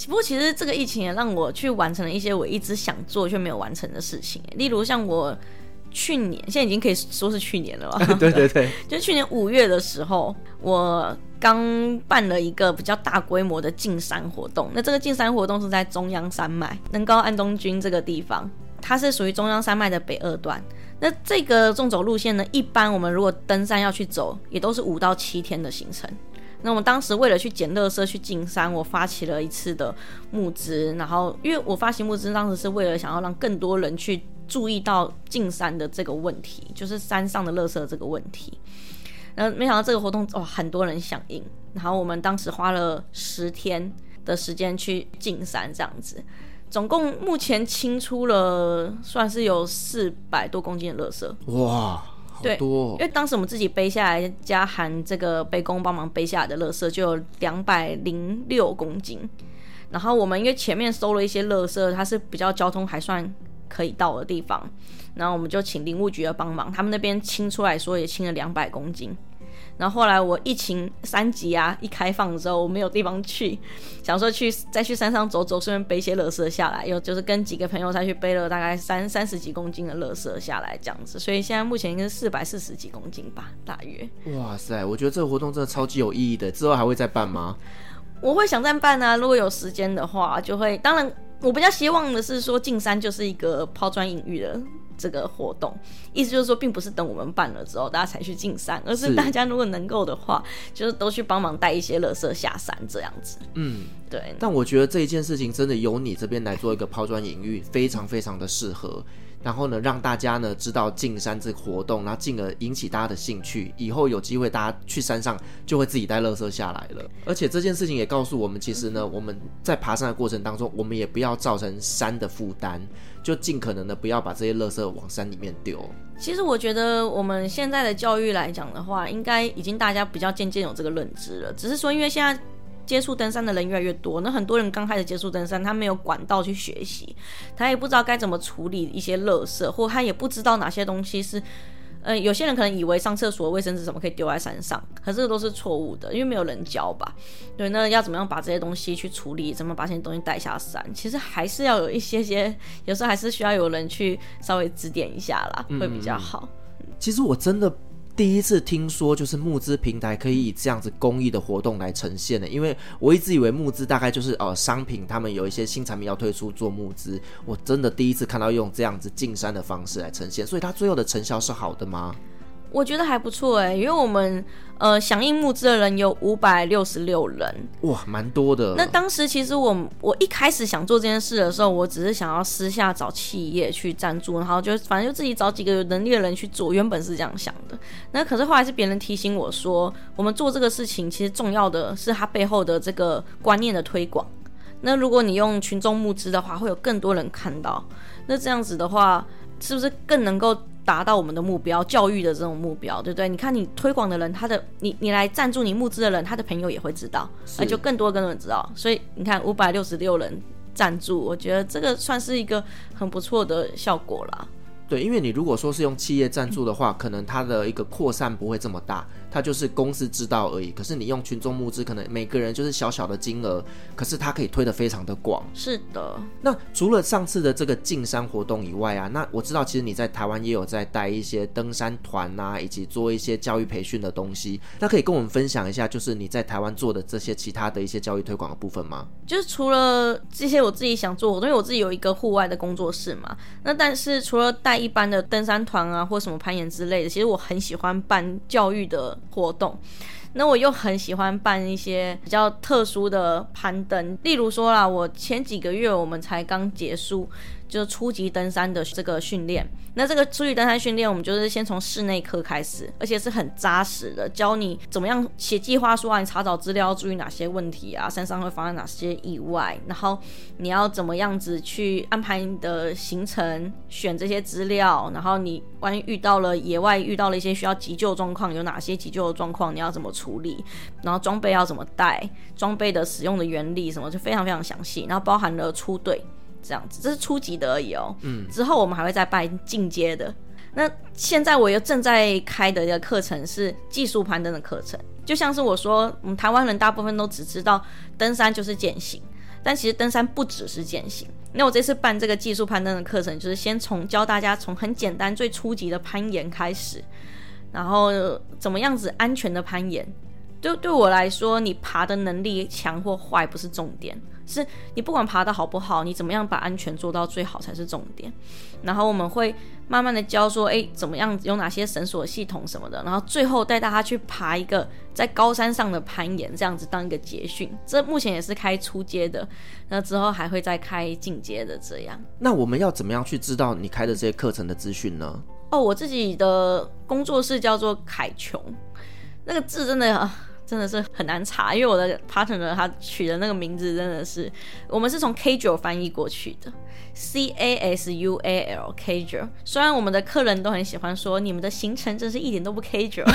不过其实这个疫情也让我去完成了一些我一直想做却没有完成的事情。例如像我去年，现在已经可以说是去年了吧？对 对对。就去年五月的时候，我。刚办了一个比较大规模的进山活动，那这个进山活动是在中央山脉能高安东军这个地方，它是属于中央山脉的北二段。那这个纵走路线呢，一般我们如果登山要去走，也都是五到七天的行程。那我们当时为了去捡垃圾去进山，我发起了一次的募资，然后因为我发起募资当时是为了想要让更多人去注意到进山的这个问题，就是山上的垃圾这个问题。然后没想到这个活动哇，很多人响应。然后我们当时花了十天的时间去进山，这样子，总共目前清出了算是有四百多公斤的垃圾。哇，好多！对，因为当时我们自己背下来，加含这个背工帮忙背下来的垃圾，就有两百零六公斤。然后我们因为前面收了一些垃圾，它是比较交通还算可以到的地方，然后我们就请林务局的帮忙，他们那边清出来说也清了两百公斤。然后后来我疫情三级啊一开放之后，我没有地方去，想说去再去山上走走，顺便背一些垃圾下来，又就是跟几个朋友再去背了大概三三十几公斤的垃圾下来这样子，所以现在目前应该是四百四十几公斤吧，大约。哇塞，我觉得这个活动真的超级有意义的，之后还会再办吗？我会想再办啊，如果有时间的话，就会。当然，我比较希望的是说，进山就是一个抛砖引玉的这个活动，意思就是说，并不是等我们办了之后大家才去进山，而是大家如果能够的话，就是都去帮忙带一些垃圾下山这样子。嗯，对。但我觉得这一件事情真的由你这边来做一个抛砖引玉，非常非常的适合。然后呢，让大家呢知道进山这个活动，然后进而引起大家的兴趣。以后有机会大家去山上，就会自己带垃圾下来了。而且这件事情也告诉我们，其实呢，我们在爬山的过程当中，我们也不要造成山的负担，就尽可能的不要把这些垃圾往山里面丢。其实我觉得我们现在的教育来讲的话，应该已经大家比较渐渐有这个认知了。只是说，因为现在。接触登山的人越来越多，那很多人刚开始接触登山，他没有管道去学习，他也不知道该怎么处理一些垃圾，或他也不知道哪些东西是，呃，有些人可能以为上厕所卫生纸什么可以丢在山上，可是这个都是错误的，因为没有人教吧？对，那要怎么样把这些东西去处理，怎么把这些东西带下山？其实还是要有一些些，有时候还是需要有人去稍微指点一下啦，会比较好。嗯，其实我真的。第一次听说就是募资平台可以以这样子公益的活动来呈现的，因为我一直以为募资大概就是呃商品，他们有一些新产品要推出做募资，我真的第一次看到用这样子进山的方式来呈现，所以它最后的成效是好的吗？我觉得还不错哎，因为我们呃响应募资的人有五百六十六人，哇，蛮多的。那当时其实我我一开始想做这件事的时候，我只是想要私下找企业去赞助，然后就反正就自己找几个有能力的人去做，原本是这样想的。那可是后来是别人提醒我说，我们做这个事情其实重要的是它背后的这个观念的推广。那如果你用群众募资的话，会有更多人看到。那这样子的话，是不是更能够？达到我们的目标，教育的这种目标，对不对？你看，你推广的人，他的你你来赞助你募资的人，他的朋友也会知道，那就更多更多人知道。所以你看，五百六十六人赞助，我觉得这个算是一个很不错的效果啦。对，因为你如果说是用企业赞助的话，可能它的一个扩散不会这么大。它就是公司知道而已，可是你用群众募资，可能每个人就是小小的金额，可是它可以推得非常的广。是的。那除了上次的这个进山活动以外啊，那我知道其实你在台湾也有在带一些登山团啊，以及做一些教育培训的东西。那可以跟我们分享一下，就是你在台湾做的这些其他的一些教育推广的部分吗？就是除了这些我自己想做，因为我自己有一个户外的工作室嘛。那但是除了带一般的登山团啊，或什么攀岩之类的，其实我很喜欢办教育的活动，那我又很喜欢办一些比较特殊的攀登，例如说啦，我前几个月我们才刚结束。就是初级登山的这个训练，那这个初级登山训练，我们就是先从室内课开始，而且是很扎实的，教你怎么样写计划书啊，你查找资料要注意哪些问题啊，山上会发生哪些意外，然后你要怎么样子去安排你的行程，选这些资料，然后你万一遇到了野外遇到了一些需要急救状况，有哪些急救的状况，你要怎么处理，然后装备要怎么带，装备的使用的原理什么就非常非常详细，然后包含了出队。这样子，这是初级的而已哦。嗯，之后我们还会再办进阶的。那现在我又正在开的一个课程是技术攀登的课程。就像是我说，我们台湾人大部分都只知道登山就是健行，但其实登山不只是健行。那我这次办这个技术攀登的课程，就是先从教大家从很简单、最初级的攀岩开始，然后怎么样子安全的攀岩。对对我来说，你爬的能力强或坏不是重点。是你不管爬得好不好，你怎么样把安全做到最好才是重点。然后我们会慢慢的教说，哎，怎么样有哪些绳索系统什么的。然后最后带大家去爬一个在高山上的攀岩，这样子当一个结训。这目前也是开初阶的，那之后还会再开进阶的这样。那我们要怎么样去知道你开的这些课程的资讯呢？哦，我自己的工作室叫做凯琼，那个字真的。真的是很难查，因为我的 partner 他取的那个名字真的是，我们是从 casual 翻译过去的，C A S U A L casual。虽然我们的客人都很喜欢说你们的行程真是一点都不 casual，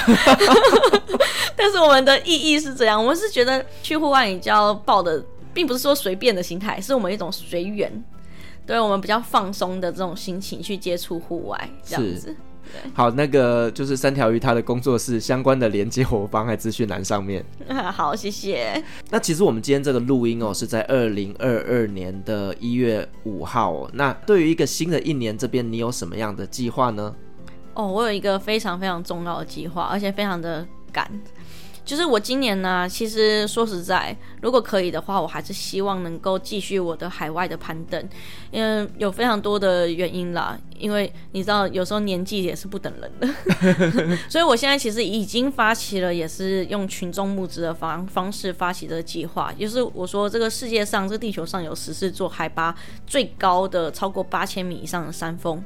但是我们的意义是这样，我们是觉得去户外你就要抱的，并不是说随便的心态，是我们一种随缘，对我们比较放松的这种心情去接触户外这样子。好，那个就是三条鱼他的工作室相关的连接，我放在资讯栏上面。好，谢谢。那其实我们今天这个录音哦，是在二零二二年的一月五号哦。那对于一个新的一年，这边你有什么样的计划呢？哦，我有一个非常非常重要的计划，而且非常的赶。就是我今年呢，其实说实在，如果可以的话，我还是希望能够继续我的海外的攀登，因为有非常多的原因啦。因为你知道，有时候年纪也是不等人的，所以我现在其实已经发起了，也是用群众募资的方方式发起这个计划。就是我说，这个世界上，这个地球上有十四座海拔最高的，超过八千米以上的山峰。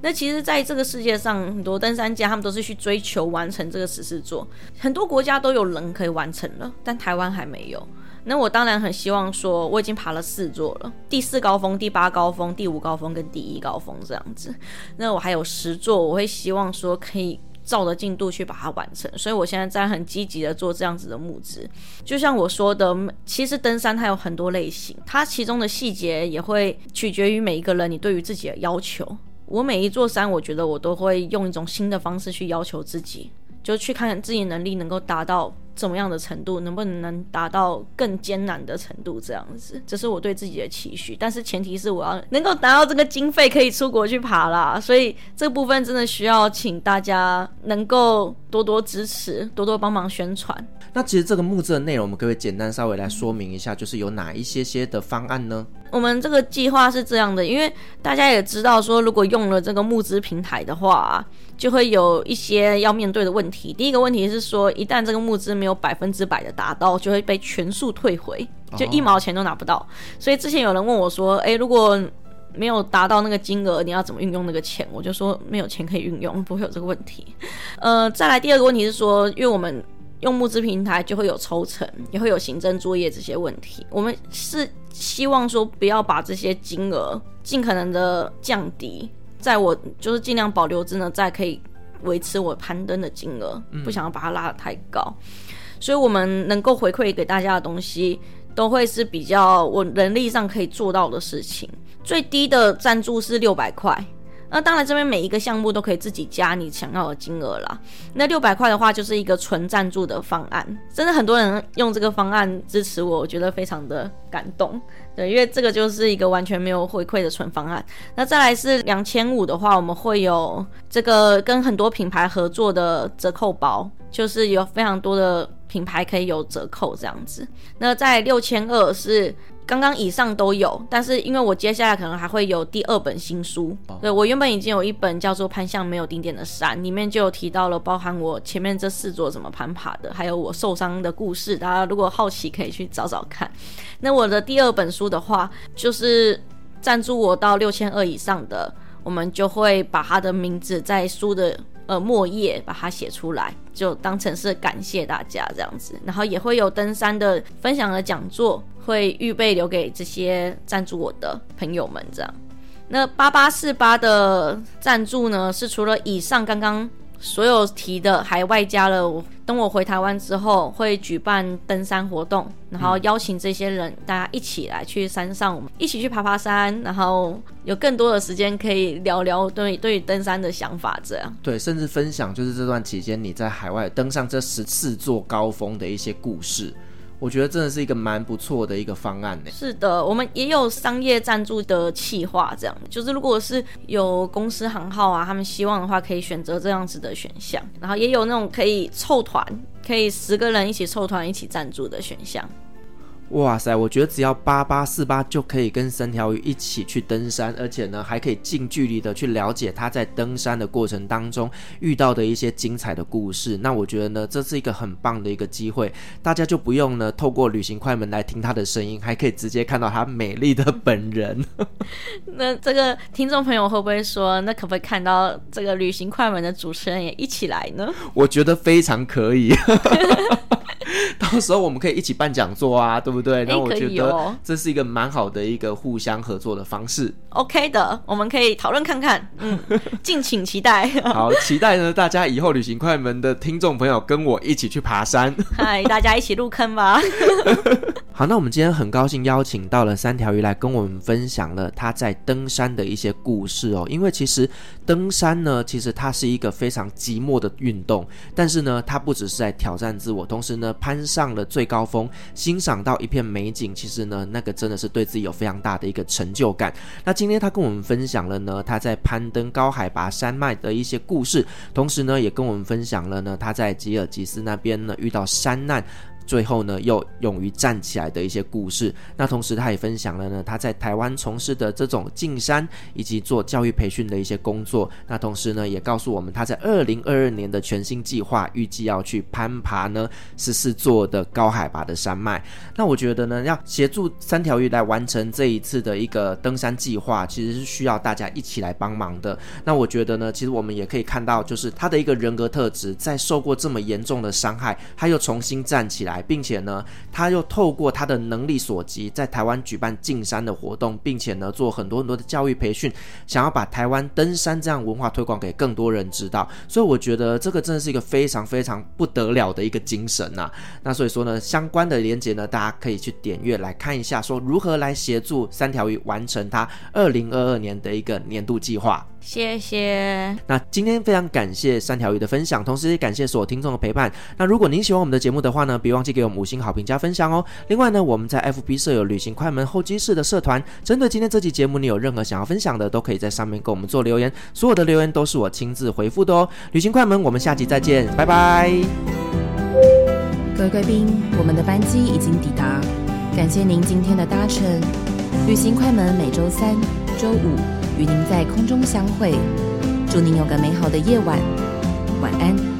那其实，在这个世界上，很多登山家他们都是去追求完成这个十四座，很多国家都有人可以完成了，但台湾还没有。那我当然很希望说，我已经爬了四座了，第四高峰、第八高峰、第五高峰跟第一高峰这样子。那我还有十座，我会希望说可以照着进度去把它完成。所以我现在在很积极的做这样子的募资。就像我说的，其实登山它有很多类型，它其中的细节也会取决于每一个人你对于自己的要求。我每一座山，我觉得我都会用一种新的方式去要求自己，就去看看自己能力能够达到怎么样的程度，能不能能达到更艰难的程度，这样子，这是我对自己的期许。但是前提是我要能够达到这个经费，可以出国去爬啦。所以这部分真的需要请大家能够多多支持，多多帮忙宣传。那其实这个募资的内容，我们可不可以简单稍微来说明一下，就是有哪一些些的方案呢？我们这个计划是这样的，因为大家也知道说，如果用了这个募资平台的话，就会有一些要面对的问题。第一个问题是说，一旦这个募资没有百分之百的达到，就会被全数退回，就一毛钱都拿不到。所以之前有人问我说，诶，如果没有达到那个金额，你要怎么运用那个钱？我就说没有钱可以运用，不会有这个问题。呃，再来第二个问题是说，因为我们用募资平台就会有抽成，也会有行政作业这些问题，我们是。希望说不要把这些金额尽可能的降低，在我就是尽量保留真的在可以维持我攀登的金额，不想要把它拉得太高，嗯、所以我们能够回馈给大家的东西，都会是比较我能力上可以做到的事情。最低的赞助是六百块。那当然，这边每一个项目都可以自己加你想要的金额啦。那六百块的话，就是一个纯赞助的方案。真的很多人用这个方案支持我，我觉得非常的感动。对，因为这个就是一个完全没有回馈的纯方案。那再来是两千五的话，我们会有这个跟很多品牌合作的折扣包，就是有非常多的品牌可以有折扣这样子。那在六千二是。刚刚以上都有，但是因为我接下来可能还会有第二本新书，哦、对，我原本已经有一本叫做《攀向没有顶点的山》，里面就有提到了包含我前面这四座怎么攀爬的，还有我受伤的故事。大家如果好奇，可以去找找看。那我的第二本书的话，就是赞助我到六千二以上的，我们就会把他的名字在书的。呃，末页把它写出来，就当成是感谢大家这样子，然后也会有登山的分享的讲座，会预备留给这些赞助我的朋友们这样。那八八四八的赞助呢，是除了以上刚刚。所有提的还外加了我，等我回台湾之后会举办登山活动，然后邀请这些人大家一起来去山上，我们一起去爬爬山，然后有更多的时间可以聊聊对对登山的想法，这样对，甚至分享就是这段期间你在海外登上这十四座高峰的一些故事。我觉得真的是一个蛮不错的一个方案呢。是的，我们也有商业赞助的企划，这样就是如果是有公司行号啊，他们希望的话，可以选择这样子的选项。然后也有那种可以凑团，可以十个人一起凑团一起赞助的选项。哇塞，我觉得只要八八四八就可以跟三条鱼一起去登山，而且呢还可以近距离的去了解他在登山的过程当中遇到的一些精彩的故事。那我觉得呢，这是一个很棒的一个机会，大家就不用呢透过旅行快门来听他的声音，还可以直接看到他美丽的本人。那这个听众朋友会不会说，那可不可以看到这个旅行快门的主持人也一起来呢？我觉得非常可以。到时候我们可以一起办讲座啊，对不对？那我觉得这是一个蛮好的一个互相合作的方式。OK 的，我们可以讨论看看，嗯，敬请期待。好，期待呢，大家以后旅行快门的听众朋友跟我一起去爬山。嗨，大家一起入坑吧。好，那我们今天很高兴邀请到了三条鱼来跟我们分享了他在登山的一些故事哦。因为其实登山呢，其实它是一个非常寂寞的运动，但是呢，它不只是在挑战自我，同时呢，攀上了最高峰，欣赏到一片美景，其实呢，那个真的是对自己有非常大的一个成就感。那今今天他跟我们分享了呢，他在攀登高海拔山脉的一些故事，同时呢，也跟我们分享了呢，他在吉尔吉斯那边呢遇到山难。最后呢，又勇于站起来的一些故事。那同时，他也分享了呢，他在台湾从事的这种进山以及做教育培训的一些工作。那同时呢，也告诉我们他在二零二二年的全新计划，预计要去攀爬呢十四座的高海拔的山脉。那我觉得呢，要协助三条鱼来完成这一次的一个登山计划，其实是需要大家一起来帮忙的。那我觉得呢，其实我们也可以看到，就是他的一个人格特质，在受过这么严重的伤害，他又重新站起来。并且呢，他又透过他的能力所及，在台湾举办进山的活动，并且呢，做很多很多的教育培训，想要把台湾登山这样文化推广给更多人知道。所以我觉得这个真的是一个非常非常不得了的一个精神呐、那所以说呢，相关的连结呢，大家可以去点阅来看一下，说如何来协助三条鱼完成他二零二二年的一个年度计划。谢谢。那今天非常感谢三条鱼的分享，同时也感谢所有听众的陪伴。那如果您喜欢我们的节目的话呢，别忘记给我们五星好评加分享哦。另外呢，我们在 FB 设有旅行快门候机室的社团，针对今天这期节目，你有任何想要分享的，都可以在上面跟我们做留言，所有的留言都是我亲自回复的哦。旅行快门，我们下期再见，拜拜。各位贵宾，我们的班机已经抵达，感谢您今天的搭乘。旅行快门每周三、周五。与您在空中相会，祝您有个美好的夜晚，晚安。